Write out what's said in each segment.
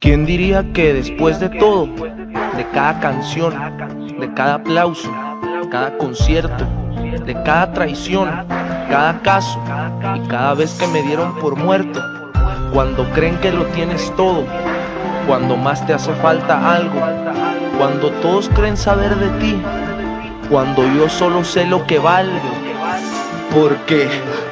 ¿Quién diría que después de todo, de cada canción, de cada aplauso, cada concierto, de cada traición, cada caso y cada vez que me dieron por muerto, cuando creen que lo tienes todo, cuando más te hace falta algo, cuando todos creen saber de ti, cuando yo solo sé lo que valgo, porque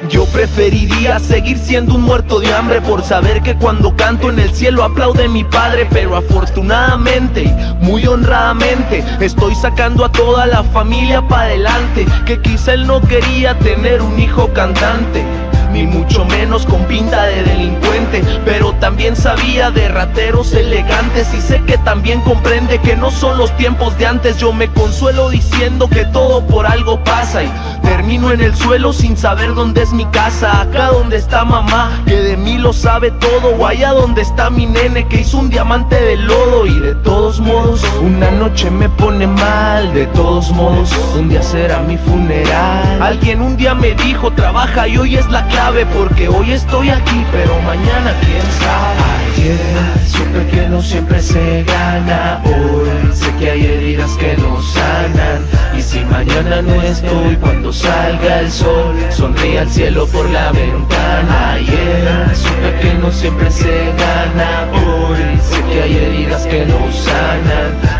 yo preferiría seguir siendo un muerto de hambre por saber que cuando canto en el cielo aplaude mi padre, pero afortunadamente muy honradamente estoy sacando a toda la familia para adelante, que quizá él no quería tener un hijo cantante ni mucho menos con pinta de delincuente, pero también sabía de rateros elegantes y sé que también comprende que no son los tiempos de antes. Yo me consuelo diciendo que todo por algo y termino en el suelo sin saber dónde es mi casa, acá donde está mamá, que de mí lo sabe todo, o allá donde está mi nene que hizo un diamante de lodo y de todos modos una noche me pone mal, de todos modos un día será mi funeral. Alguien un día me dijo trabaja y hoy es la clave porque hoy estoy aquí, pero mañana quién sabe. Ayer que no siempre se gana, hoy sé que hay heridas que no sanan. Y si mañana no estoy, cuando salga el sol, sonríe al cielo por la ventana. Ayer supe que no siempre se gana, hoy sé que hay heridas que no sanan.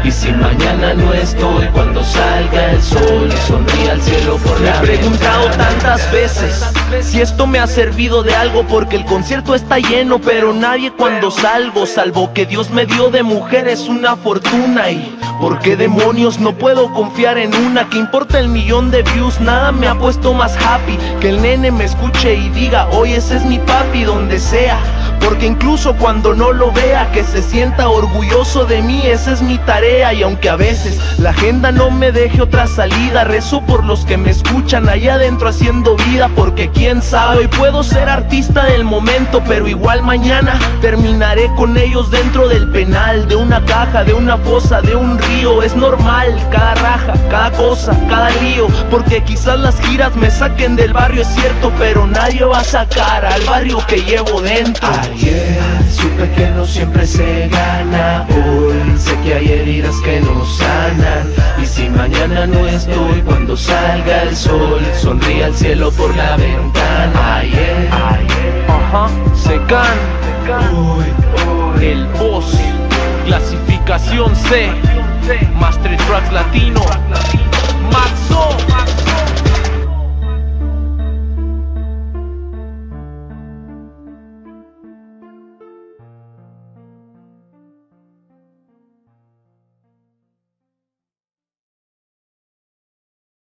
Y si mañana no estoy, cuando salga el sol, sonríe al cielo por Me la he preguntado tantas veces si esto me ha servido de algo porque el concierto está lleno, pero nadie cuando salgo, salvo que Dios me dio de mujer es una fortuna y ¿por qué demonios no puedo confiar en una que importa el millón de views? Nada me ha puesto más happy que el nene me escuche y diga, hoy ese es mi papi donde sea. Porque incluso cuando no lo vea, que se sienta orgulloso de mí, esa es mi tarea. Y aunque a veces la agenda no me deje otra salida, rezo por los que me escuchan allá adentro haciendo vida. Porque quién sabe, hoy puedo ser artista del momento, pero igual mañana terminaré con ellos dentro del penal, de una caja, de una fosa, de un río. Es normal, cada raja, cada cosa, cada lío. Porque quizás las giras me saquen del barrio, es cierto, pero nadie va a sacar al barrio que llevo dentro. Ayer supe que no siempre se gana, hoy sé que hay heridas que no sanan. Y si mañana no estoy, cuando salga el sol, sonríe al cielo por la ventana. Ayer, Ajá, Secan, el boss, clasificación C, Master Tracks Latino.